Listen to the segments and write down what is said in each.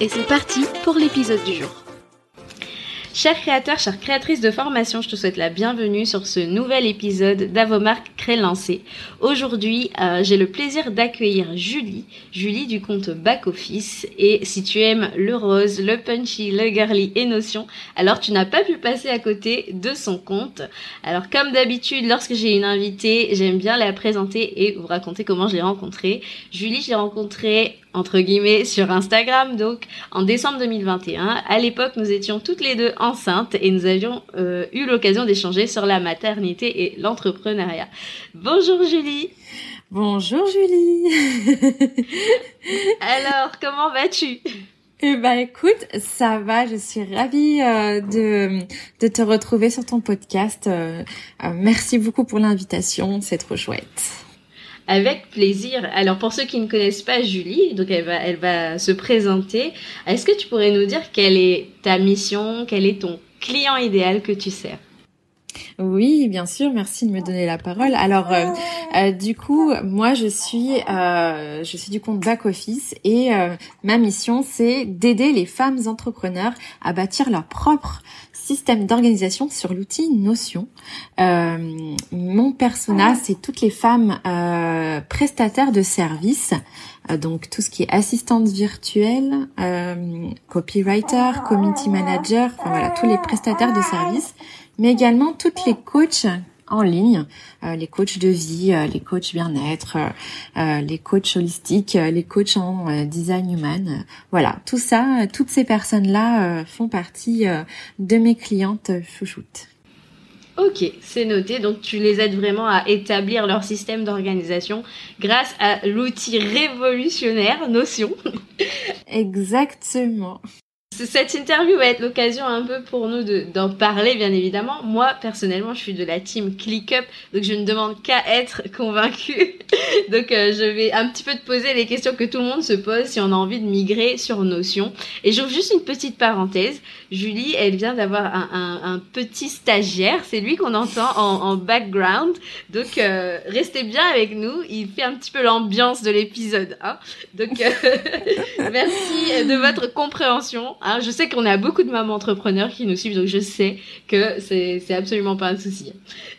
et c'est parti pour l'épisode du jour. Chers créateurs, chères créatrices de formation, je te souhaite la bienvenue sur ce nouvel épisode d'Avomark Cré Lancé. Aujourd'hui, euh, j'ai le plaisir d'accueillir Julie, Julie du compte Back Office. Et si tu aimes le rose, le punchy, le girly et notion, alors tu n'as pas pu passer à côté de son compte. Alors comme d'habitude, lorsque j'ai une invitée, j'aime bien la présenter et vous raconter comment je l'ai rencontrée. Julie, je l'ai rencontrée entre guillemets sur Instagram donc en décembre 2021. À l'époque, nous étions toutes les deux enceintes et nous avions euh, eu l'occasion d'échanger sur la maternité et l'entrepreneuriat. Bonjour Julie. Bonjour Julie. Alors, comment vas-tu? Eh ben écoute, ça va, je suis ravie euh, de, de te retrouver sur ton podcast. Euh, merci beaucoup pour l'invitation, c'est trop chouette. Avec plaisir. Alors pour ceux qui ne connaissent pas Julie, donc elle va, elle va se présenter. Est-ce que tu pourrais nous dire quelle est ta mission, quel est ton client idéal que tu sers? Oui, bien sûr. Merci de me donner la parole. Alors, euh, euh, du coup, moi, je suis, euh, je suis du compte back office et ma mission, c'est d'aider les femmes entrepreneurs à bâtir leur propre système d'organisation sur l'outil Notion. Euh, mon persona, c'est toutes les femmes euh, prestataires de services, euh, donc tout ce qui est assistante virtuelle, copywriter, community manager, enfin voilà, tous les prestataires de services, mais également toutes les coachs en ligne, euh, les coachs de vie, euh, les coachs bien-être, euh, les coachs holistiques, les coachs en design human. voilà, tout ça, toutes ces personnes-là font partie de mes clientes chouchoutes. Ok, c'est noté. Donc tu les aides vraiment à établir leur système d'organisation grâce à l'outil révolutionnaire Notion. Exactement. Cette interview va être l'occasion un peu pour nous d'en parler, bien évidemment. Moi, personnellement, je suis de la team ClickUp, donc je ne demande qu'à être convaincue. donc, euh, je vais un petit peu te poser les questions que tout le monde se pose si on a envie de migrer sur Notion. Et j'ouvre juste une petite parenthèse. Julie, elle vient d'avoir un, petit stagiaire. C'est lui qu'on entend en, en, background. Donc, euh, restez bien avec nous. Il fait un petit peu l'ambiance de l'épisode. Hein donc, euh, merci de votre compréhension. Hein, je sais qu'on a beaucoup de mamans entrepreneurs qui nous suivent, donc je sais que c'est absolument pas un souci.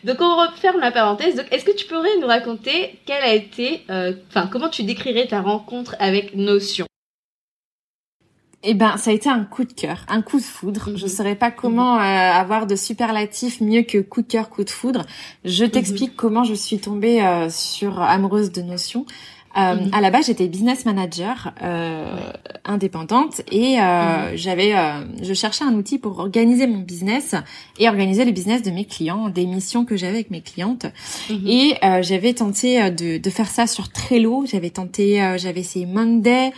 Donc on referme la parenthèse. Donc est-ce que tu pourrais nous raconter quelle a été, euh, comment tu décrirais ta rencontre avec Notion? Eh ben, ça a été un coup de cœur, un coup de foudre. Je ne mhm. saurais pas comment euh, avoir de superlatifs mieux que coup de cœur, coup de foudre. Je t'explique mhm. comment je suis tombée euh, sur amoureuse de Notion. Euh, mhm. À la base, j'étais business manager euh, indépendante et euh, mhm. j'avais, euh, je cherchais un outil pour organiser mon business et organiser le business de mes clients, des missions que j'avais avec mes clientes. Mhm. Et euh, j'avais tenté de, de, faire ça sur Trello. J'avais tenté, j'avais essayé Monday.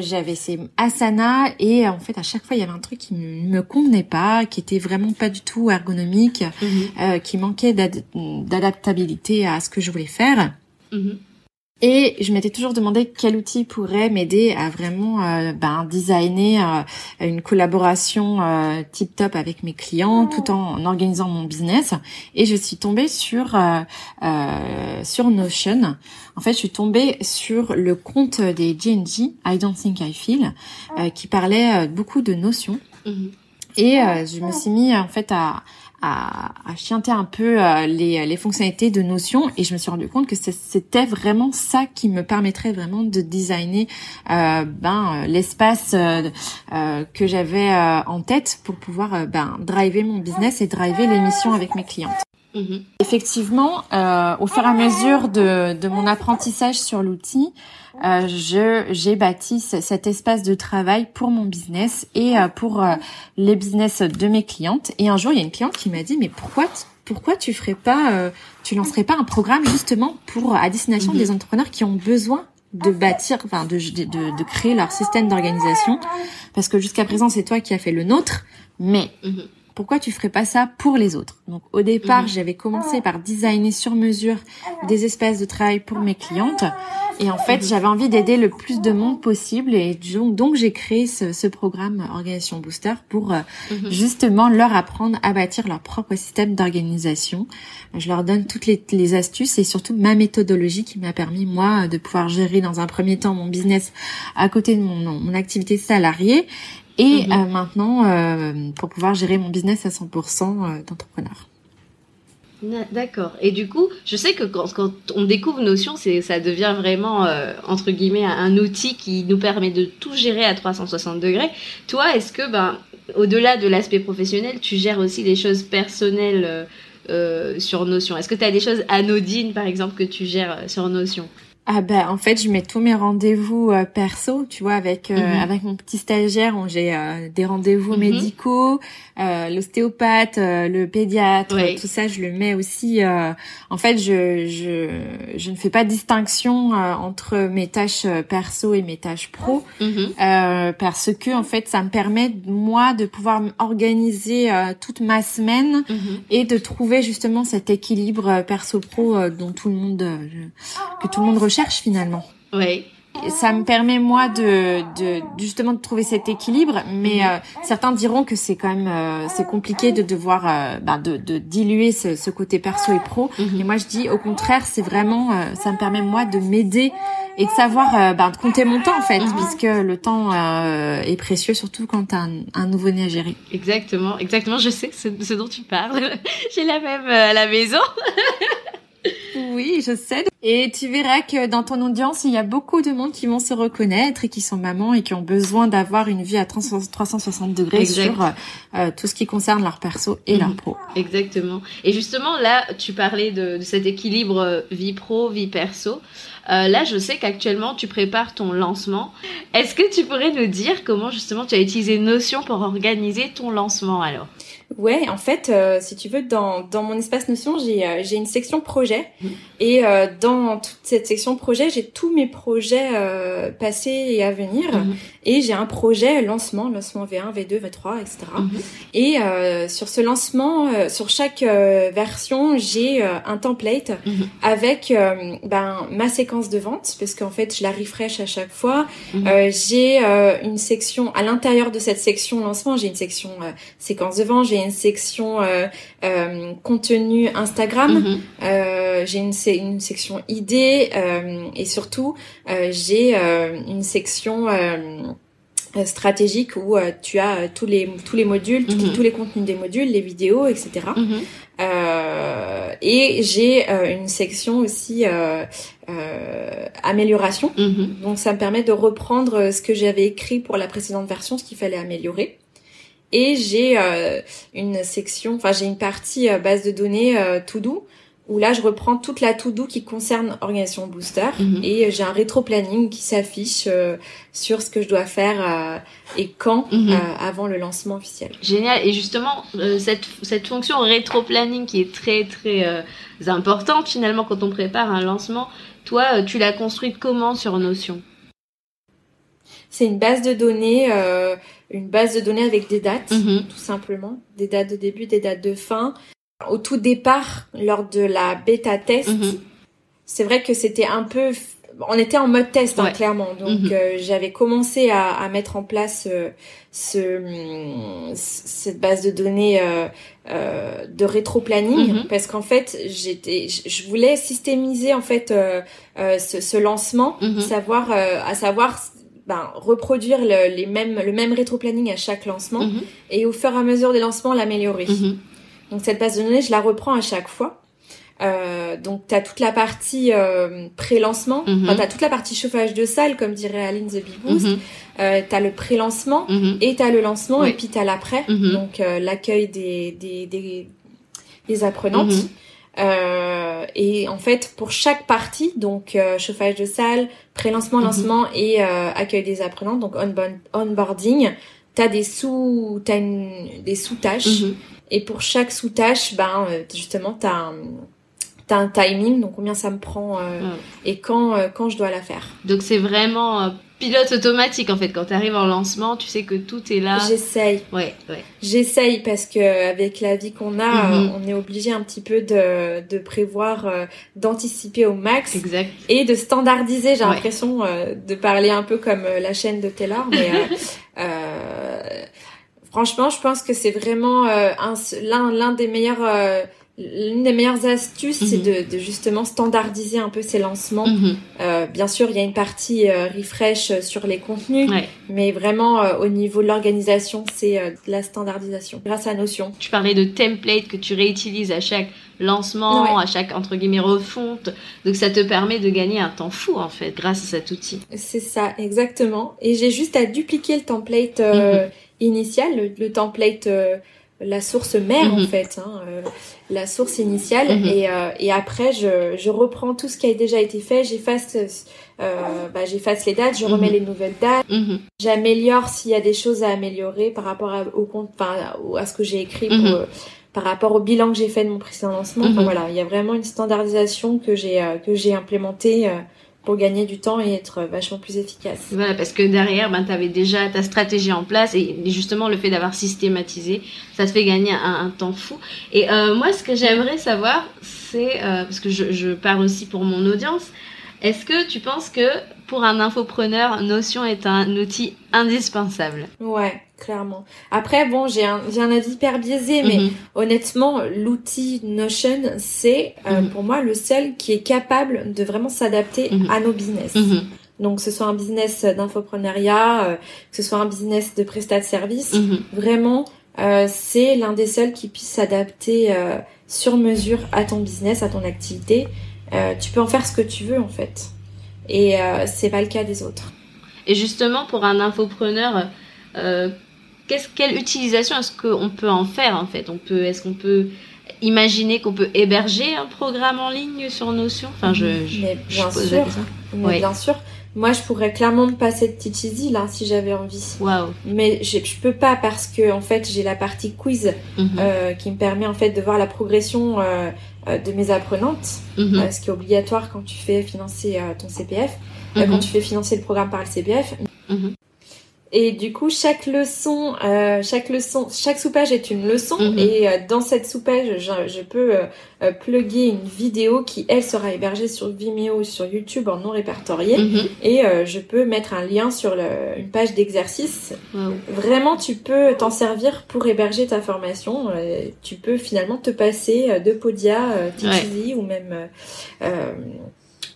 j'avais essayé Asana et en fait à chaque fois il y avait un truc qui ne me convenait pas, qui était vraiment pas du tout ergonomique, qui manquait d'adaptabilité à ce que je voulais faire. Et je m'étais toujours demandé quel outil pourrait m'aider à vraiment euh, ben, designer euh, une collaboration euh, tip top avec mes clients tout en organisant mon business. Et je suis tombée sur sur Notion. En fait, je suis tombée sur le compte des GNG, I Don't Think I Feel, qui parlait beaucoup de Notion. Mm-hmm. Et je me suis mis en fait à à, à chianter un peu euh, les, les fonctionnalités de Notion et je me suis rendu compte que c'était vraiment ça qui me permettrait vraiment de designer euh, ben euh, l'espace euh, que j'avais en tête pour pouvoir ben driver mon business et driver les missions avec mes clientes. Mm-hmm. Effectivement, au fur et à mesure de, de mon apprentissage sur l'outil, euh, je j'ai bâti cet espace de travail pour mon business et euh, pour euh, les business de mes clientes. Et un jour, il y a une cliente qui m'a dit mais pourquoi pourquoi tu ferais pas tu lancerais pas un programme justement pour à destination mhm. des entrepreneurs qui ont besoin de bâtir, enfin de, de, de créer leur système d'organisation, parce que jusqu'à présent c'est toi qui as fait le nôtre, mais mhm pourquoi tu ferais pas ça pour les autres? Donc au départ, mhm. j'avais commencé par designer sur mesure des espaces de travail pour mes clientes et en fait, j'avais envie d'aider le plus de monde possible et donc, donc j'ai créé ce, ce, programme Organisation Booster pour euh, mhm. justement leur apprendre à bâtir leur propre système d'organisation. Je leur donne toutes les, les, astuces et surtout ma méthodologie qui m'a permis moi de pouvoir gérer dans un premier temps mon business à côté de mon, mon activité salariée et mhm. euh, maintenant euh, pour pouvoir gérer mon business à 100% euh, d'entrepreneur. D'accord. Et du coup, je sais que quand, on découvre Notion, ça devient vraiment entre guillemets un outil qui nous permet de tout gérer à 360 degrés. Toi, est-ce que ben au-delà de l'aspect professionnel, tu gères aussi des choses personnelles sur Notion? Est-ce que tu as des choses anodines par exemple que tu gères sur Notion? Ah ben en fait je mets tous mes rendez-vous euh, perso tu vois avec euh, mhm. avec mon petit stagiaire j'ai euh, des rendez-vous mhm. médicaux l'ostéopathe le pédiatre tout ça je le mets aussi en fait je je je ne fais pas de distinction entre mes tâches perso et mes tâches pro mhm. parce que en fait ça me permet moi de pouvoir organiser toute ma semaine et de trouver justement cet équilibre perso pro dont tout le monde que tout le monde recherche cherche finalement. Oui. Ça me permet moi de, de justement de trouver cet équilibre, mais mhm. euh, certains diront que c'est quand même euh, c'est compliqué de devoir euh, bah, de, de, diluer ce, ce, côté perso et pro. Mhm. Et moi je dis au contraire, c'est vraiment ça me permet moi de m'aider et de savoir bah, de compter mon temps en fait, mhm. puisque le temps est précieux surtout quand t'as un, un nouveau-né à gérer. Exactement, exactement. Je sais ce, ce dont tu parles. J'ai la même à la maison. Oui, je sais. Et tu verras que dans ton audience, il y a beaucoup de monde qui vont se reconnaître et qui sont mamans et qui ont besoin d'avoir une vie à 360 degrés sur euh, euh, tout ce qui concerne leur perso et leur mhm. pro. Exactement. Et justement, là, tu parlais de, cet équilibre euh, vie pro, vie perso. là, je sais qu'actuellement, tu prépares ton lancement. Est-ce que tu pourrais nous dire comment justement tu as utilisé Notion pour organiser ton lancement alors? Ouais, en fait, euh, si tu veux, dans, dans mon espace Notion, j'ai euh, j'ai une section projet. Mmh. Et euh, dans toute cette section projet, j'ai tous mes projets passés et à venir. Mmh. Et j'ai un projet lancement, lancement V1, V2, V3, etc. Et sur ce lancement, sur chaque version, j'ai un template avec ben, ma séquence de vente, parce qu'en fait, je la refresh à chaque fois. j'ai une section, à l'intérieur de cette section lancement, j'ai une section séquence de vente, j'ai une section euh, euh, contenu Instagram, euh, j'ai une, une section idées et surtout j'ai une section stratégique où tu as tous les tous les modules, mhm. tous, les contenus des modules, les vidéos, etc. Mhm. et j'ai une section aussi amélioration. Donc ça me permet de reprendre ce que j'avais écrit pour la précédente version, ce qu'il fallait améliorer. Et j'ai euh, une section, enfin j'ai une partie euh, base de données euh, to do où là je reprends toute la to do qui concerne organisation booster mhm. et j'ai un rétro planning qui s'affiche sur ce que je dois faire et quand mhm. avant le lancement officiel. Génial et justement cette cette fonction rétro planning qui est très très importante finalement quand on prépare un lancement, toi tu l'as construite comment sur Notion? C'est une base de données une base de données avec des dates, mhm. tout simplement, des dates de début, des dates de fin. Au tout départ, lors de la bêta test, mhm. c'est vrai que c'était un peu, on était en mode test hein, clairement, donc mhm. euh, j'avais commencé à, à, mettre en place euh, ce, cette base de données euh de rétro-planning parce qu'en fait j'étais, je voulais systémiser en fait ce, ce, lancement, savoir à savoir ben, reproduire le, les mêmes, le même rétro-planning à chaque lancement mhm. et au fur et à mesure des lancements l'améliorer. Mhm. Donc cette base de données, je la reprends à chaque fois. Euh, donc tu as toute la partie euh, pré-lancement, mm tu as toute la partie chauffage de salle comme dirait Aline The Big Boost, mhm. euh, tu as le pré-lancement et tu as le lancement et puis tu as l'après, donc euh, l'accueil des, des, des, des apprenantes. Euh, et en fait, pour chaque partie, donc euh, chauffage de salle, pré-lancement, mhm. lancement et euh, accueil des apprenants, donc onboarding, t'as des sous, t'as des sous-tâches. Mhm. Et pour chaque sous-tâche, ben justement, t'as un, t'as un timing, donc combien ça me prend et quand quand je dois la faire. Donc c'est vraiment pilote automatique en fait. Quand tu arrives en lancement, tu sais que tout est là. J'essaye. Ouais, ouais. J'essaye parce que avec la vie qu'on a, mhm. on est obligé un petit peu de, de prévoir, euh, d'anticiper au max. Exact. Et de standardiser. J'ai l'impression euh, de parler un peu comme euh, la chaîne de Taylor, mais franchement, je pense que c'est vraiment l'un l'un des meilleurs L'une des meilleures astuces, c'est mhm. de, justement standardiser un peu ces lancements. Mhm. Euh, bien sûr, il y a une partie euh, refresh sur les contenus, mais vraiment euh, au niveau de l'organisation, c'est la standardisation grâce à Notion. Tu parlais de template que tu réutilises à chaque lancement, à chaque entre guillemets refonte, donc ça te permet de gagner un temps fou en fait grâce à cet outil. C'est ça, exactement. Et j'ai juste à dupliquer le template mhm. initial, le template la source mère en mhm. fait, hein, euh, la source initiale. Mhm. Et, euh, et après, je, je reprends tout ce qui a déjà été fait, j'efface, euh, bah, j'efface les dates, je remets mhm. les nouvelles dates, j'améliore s'il y a des choses à améliorer par rapport à, au compte, enfin, à ce que j'ai écrit pour, par rapport au bilan que j'ai fait de mon précédent lancement. voilà, il y a vraiment une standardisation que j'ai que j'ai implémentée pour gagner du temps et être vachement plus efficace. Voilà, parce que derrière, ben, tu avais déjà ta stratégie en place et justement le fait d'avoir systématisé, ça te fait gagner un, temps fou. Et euh, moi, ce que j'aimerais savoir, c'est, euh, parce que je, je parle aussi pour mon audience, est-ce que tu penses que pour un infopreneur, Notion est un outil indispensable? Ouais, clairement. Après, bon, j'ai un, j'ai un avis hyper biaisé, mais mhm. honnêtement, l'outil Notion, c'est euh, mhm. pour moi le seul qui est capable de vraiment s'adapter mhm. à nos business. Donc, que ce soit un business d'infopreneuriat, euh, que ce soit un business de prestat de service, vraiment, euh, c'est l'un des seuls qui puisse s'adapter sur mesure à ton business, à ton activité. tu peux en faire ce que tu veux, en fait. Et c'est pas le cas des autres. Et justement, pour un infopreneur, euh, quelle utilisation est-ce qu'on peut en faire en fait? On peut, est-ce qu'on peut imaginer qu'on peut héberger un programme en ligne sur Notion? Enfin, je, je, mais bien sûr, mais bien sûr. Moi, je pourrais clairement me passer de Teach Easy là si j'avais envie. Waouh. Mais je, je peux pas parce que en fait j'ai la partie quiz mhm. euh, qui me permet en fait de voir la progression euh, de mes apprenantes, mhm. ce qui est obligatoire quand tu fais financer ton CPF, quand mhm. tu fais financer le programme par le CPF. Et du coup, chaque leçon, euh, chaque leçon, chaque soupage est une leçon. Mhm. Et euh, dans cette soupage, je, je peux euh, euh, plugger une vidéo qui, elle, sera hébergée sur Vimeo ou sur YouTube en non répertorié. Mhm. Et euh, je peux mettre un lien sur le, une page d'exercice. Vraiment, tu peux t'en servir pour héberger ta formation. tu peux finalement te passer de Podia, TTV ou même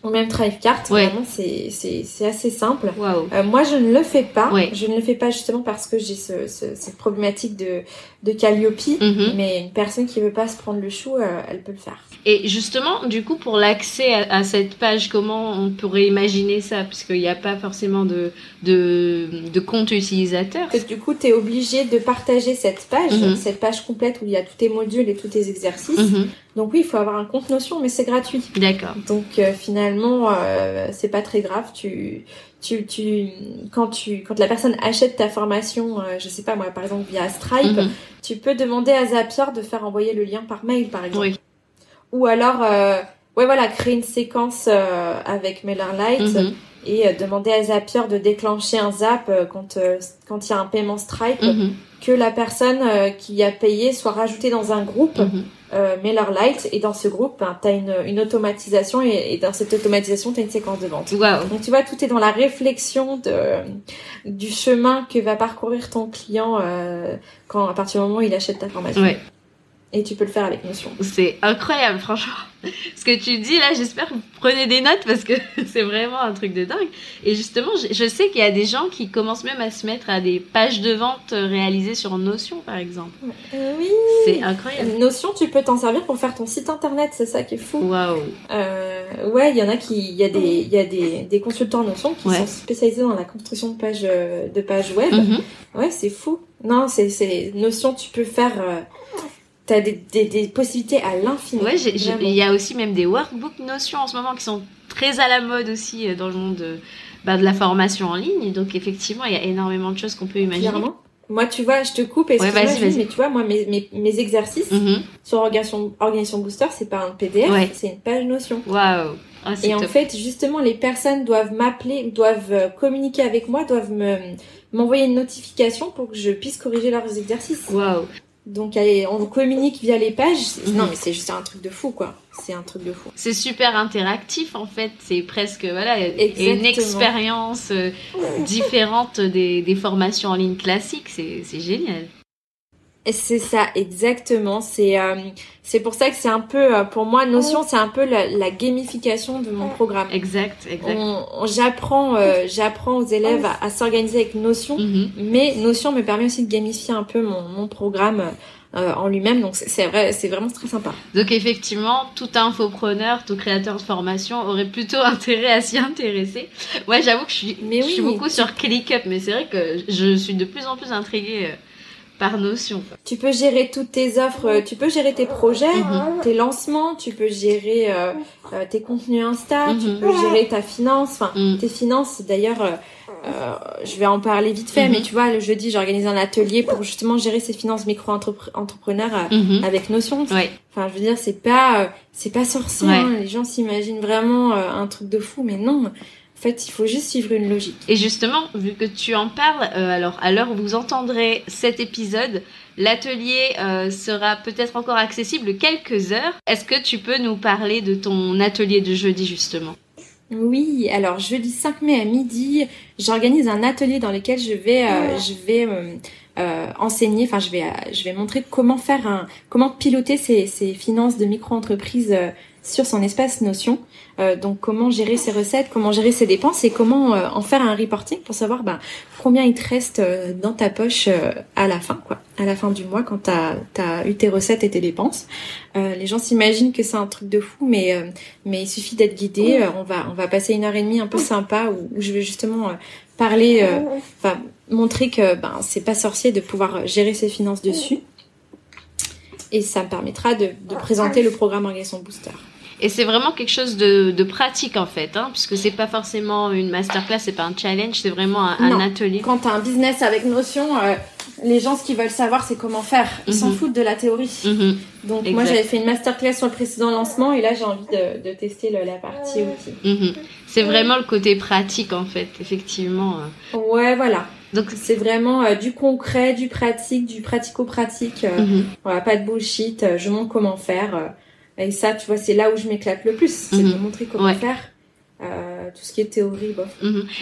ou même Thrivecart. Vraiment, c'est, c'est, c'est assez simple. Euh, moi, je ne le fais pas. Je ne le fais pas justement parce que j'ai ce, ce, cette problématique de, de Calliope. Mhm. Mais une personne qui veut pas se prendre le chou, euh, elle peut le faire. Et justement, du coup, pour l'accès à, cette page, comment on pourrait imaginer ça? Puisqu'il n'y a pas forcément de, de, de compte utilisateur. Que, du coup, tu es obligé de partager cette page, mhm. cette page complète où il y a tous tes modules et tous tes exercices. Mhm. Donc oui, il faut avoir un compte Notion, mais c'est gratuit. D'accord. Donc euh, finalement, euh, c'est pas très grave. Tu, tu, tu, quand tu, quand la personne achète ta formation, euh, je sais pas moi, par exemple via Stripe, mhm. tu peux demander à Zapier de faire envoyer le lien par mail, par exemple. Oui. Ou alors, euh, ouais voilà, créer une séquence euh, avec MailerLite mhm. et euh, demander à Zapier de déclencher un zap quand quand il y a un paiement Stripe, mhm. que la personne qui a payé soit rajoutée dans un groupe. MailerLite et dans ce groupe ben, tu as une, une automatisation et, dans cette automatisation tu as une séquence de vente. Donc tu vois tout est dans la réflexion de du chemin que va parcourir ton client quand à partir du moment où il achète ta formation. Ouais. Et tu peux le faire avec Notion. C'est incroyable, franchement. Ce que tu dis là, j'espère que vous prenez des notes parce que c'est vraiment un truc de dingue. Et justement, je sais qu'il y a des gens qui commencent même à se mettre à des pages de vente réalisées sur Notion, par exemple. Euh, oui. C'est incroyable. Notion, tu peux t'en servir pour faire ton site internet, c'est ça qui est fou. Waouh. Euh, ouais, il y en a qui, il y a des, il y a des, des consultants Notion qui sont spécialisés dans la construction de pages, de pages web. Mhm. Ouais, c'est fou. Non, c'est, c'est Notion, tu peux faire. Euh, t'as des, des, des possibilités à l'infini. Ouais, il y a aussi même des workbooks notions en ce moment qui sont très à la mode aussi dans le monde de, bah, de la formation en ligne. Donc effectivement, il y a énormément de choses qu'on peut imaginer. Clairement. Moi, tu vois, je te coupe, et ouais, mais tu vois, moi, mes, mes, mes exercices mm-hmm. sur organisation, organisation Booster, c'est pas un PDF, c'est une page Notion. Waouh ah, Et en fait, justement, les personnes doivent m'appeler, doivent euh, communiquer avec moi, doivent me m'envoyer une notification pour que je puisse corriger leurs exercices. Waouh donc on communique via les pages. Mhm. Non mais c'est juste un truc de fou quoi. C'est un truc de fou. C'est super interactif en fait. C'est presque voilà une expérience euh, différente des, des formations en ligne classiques. C'est génial. C'est ça, exactement. C'est euh, c'est pour ça que c'est un peu, euh, pour moi, Notion, c'est un peu la, gamification de mon programme. Exact, exact. J'apprends euh, j'apprends aux élèves à, s'organiser avec Notion, mm-hmm. mais Notion me permet aussi de gamifier un peu mon, mon programme en lui-même. Donc c'est vrai, c'est vraiment très sympa. Donc effectivement, tout infopreneur, tout créateur de formation aurait plutôt intérêt à s'y intéresser. Ouais, j'avoue que je suis, je suis beaucoup sur ClickUp, mais c'est vrai que je suis de plus en plus intriguée par notion. Tu peux gérer toutes tes offres, euh, tu peux gérer tes projets, mhm. tes lancements, tu peux gérer euh, euh, tes contenus Insta, tu mhm. peux gérer ta finance, enfin mhm. tes finances. D'ailleurs, je vais en parler vite fait, mais tu vois, le jeudi, j'organise un atelier pour justement gérer ses finances micro-entrepreneurs avec Notion. Enfin, je veux dire, c'est pas, c'est pas sorcier. Hein. Les gens s'imaginent vraiment un truc de fou, mais non. En fait, il faut juste suivre une logique. Et justement, vu que tu en parles, euh, alors à l'heure où vous entendrez cet épisode, l'atelier euh, sera peut-être encore accessible quelques heures. Est-ce que tu peux nous parler de ton atelier de jeudi justement? Oui, alors jeudi 5 mai à midi, j'organise un atelier dans lequel je vais, euh, je vais enseigner, enfin je vais, je vais montrer comment faire un, comment piloter ses finances de micro-entreprise sur son espace Notion. Euh, donc comment gérer ses recettes, comment gérer ses dépenses et comment euh, en faire un reporting pour savoir bah, combien il te reste euh, dans ta poche à la fin, à la fin du mois quand tu as, eu tes recettes et tes dépenses. les gens s'imaginent que c'est un truc de fou, mais il suffit d'être guidé. on va passer une heure et demie un peu sympa où, je vais justement parler, montrer que ben c'est pas sorcier de pouvoir gérer ses finances dessus. Et ça me permettra de, présenter le programme Organisation Booster. Et c'est vraiment quelque chose de, de pratique en fait, hein, puisque c'est pas forcément une masterclass, c'est pas un challenge, c'est vraiment un, atelier. Quand tu as un business avec Notion, euh, les gens ce qu'ils veulent savoir c'est comment faire. Ils s'en mhm. foutent de la théorie. Mhm. Donc moi j'avais fait une masterclass sur le précédent lancement et là j'ai envie de, de tester la partie outil. Mhm. C'est vraiment le côté pratique en fait, effectivement. Ouais voilà. Donc c'est vraiment euh, du concret, du pratique, du pratico-pratique. Euh, voilà, pas de bullshit. je montre comment faire. Et ça, tu vois, c'est là où je m'éclate le plus, c'est de mhm. montrer comment faire. Euh, tout ce qui est théorie, bof.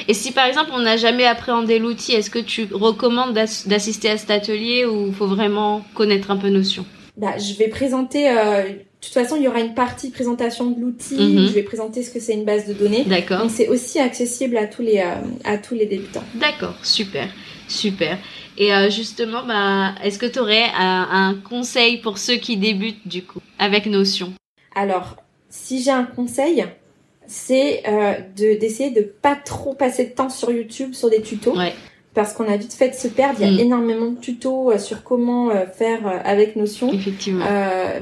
Et si par exemple on n'a jamais appréhendé l'outil, est-ce que tu recommandes d'assister à cet atelier ou faut vraiment connaître un peu Notion? Bah, Je vais présenter, euh, de toute façon il y aura une partie présentation de l'outil, mhm. je vais présenter ce que c'est une base de données. D'accord. Donc c'est aussi accessible à tous les, euh, à tous les débutants. D'accord, super, super. Et euh, justement, bah, est-ce que tu aurais un, un, conseil pour ceux qui débutent du coup avec Notion? Alors, si j'ai un conseil, c'est euh, de d'essayer de pas trop passer de temps sur YouTube sur des tutos. Ouais. Parce qu'on a vite fait de se perdre. Il y a mm. énormément de tutos euh, sur comment euh, faire euh, avec Notion. Effectivement.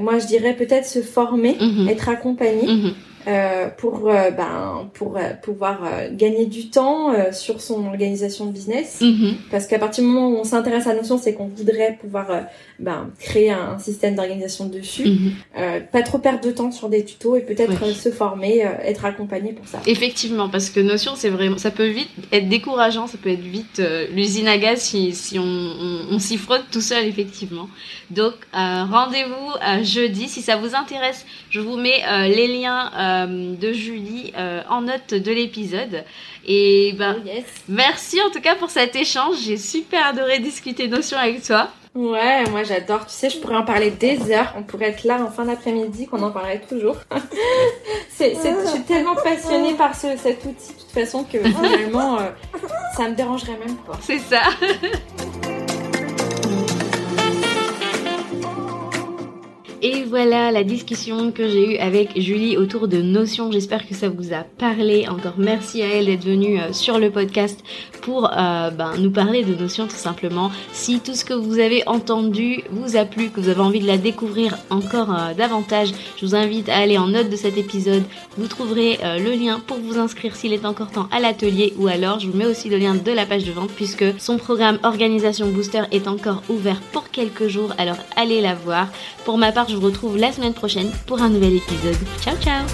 moi, je dirais peut-être se former, mm-hmm. être accompagné. Mm-hmm. Euh, pour euh, ben pour euh, pouvoir gagner du temps sur son organisation de business. Mm-hmm. parce qu'à partir du moment où on s'intéresse à la notion c'est qu'on voudrait pouvoir ben créer un, système d'organisation dessus. Mm-hmm. pas trop perdre de temps sur des tutos et peut-être se former être accompagné pour ça. Effectivement parce que notion c'est vraiment ça peut vite être décourageant ça peut être vite l'usine à gaz si, si on, on, on s'y frotte tout seul effectivement. Donc rendez-vous jeudi. Si ça vous intéresse je vous mets les liens euh, de Julie euh, en note de l'épisode. Et ben, oh, merci en tout cas pour cet échange. J'ai super adoré discuter notions avec toi. Ouais, moi j'adore. Tu sais, je pourrais en parler des heures. On pourrait être là en fin d'après-midi, qu'on en parlerait toujours. c'est, je suis tellement passionnée par ce, cet outil de toute façon que finalement, euh, ça me dérangerait même pas. C'est ça. Et voilà la discussion que j'ai eue avec Julie autour de Notion. J'espère que ça vous a parlé. Encore merci à elle d'être venue euh, sur le podcast pour euh, ben, nous parler de Notion tout simplement. Si tout ce que vous avez entendu vous a plu, que vous avez envie de la découvrir encore euh, davantage, je vous invite à aller en note de cet épisode. Vous trouverez le lien pour vous inscrire s'il est encore temps à l'atelier ou alors je vous mets aussi le lien de la page de vente puisque son programme Organisation Booster est encore ouvert pour quelques jours. Alors allez la voir. Pour ma part, je vous retrouve la semaine prochaine pour un nouvel épisode. Ciao ciao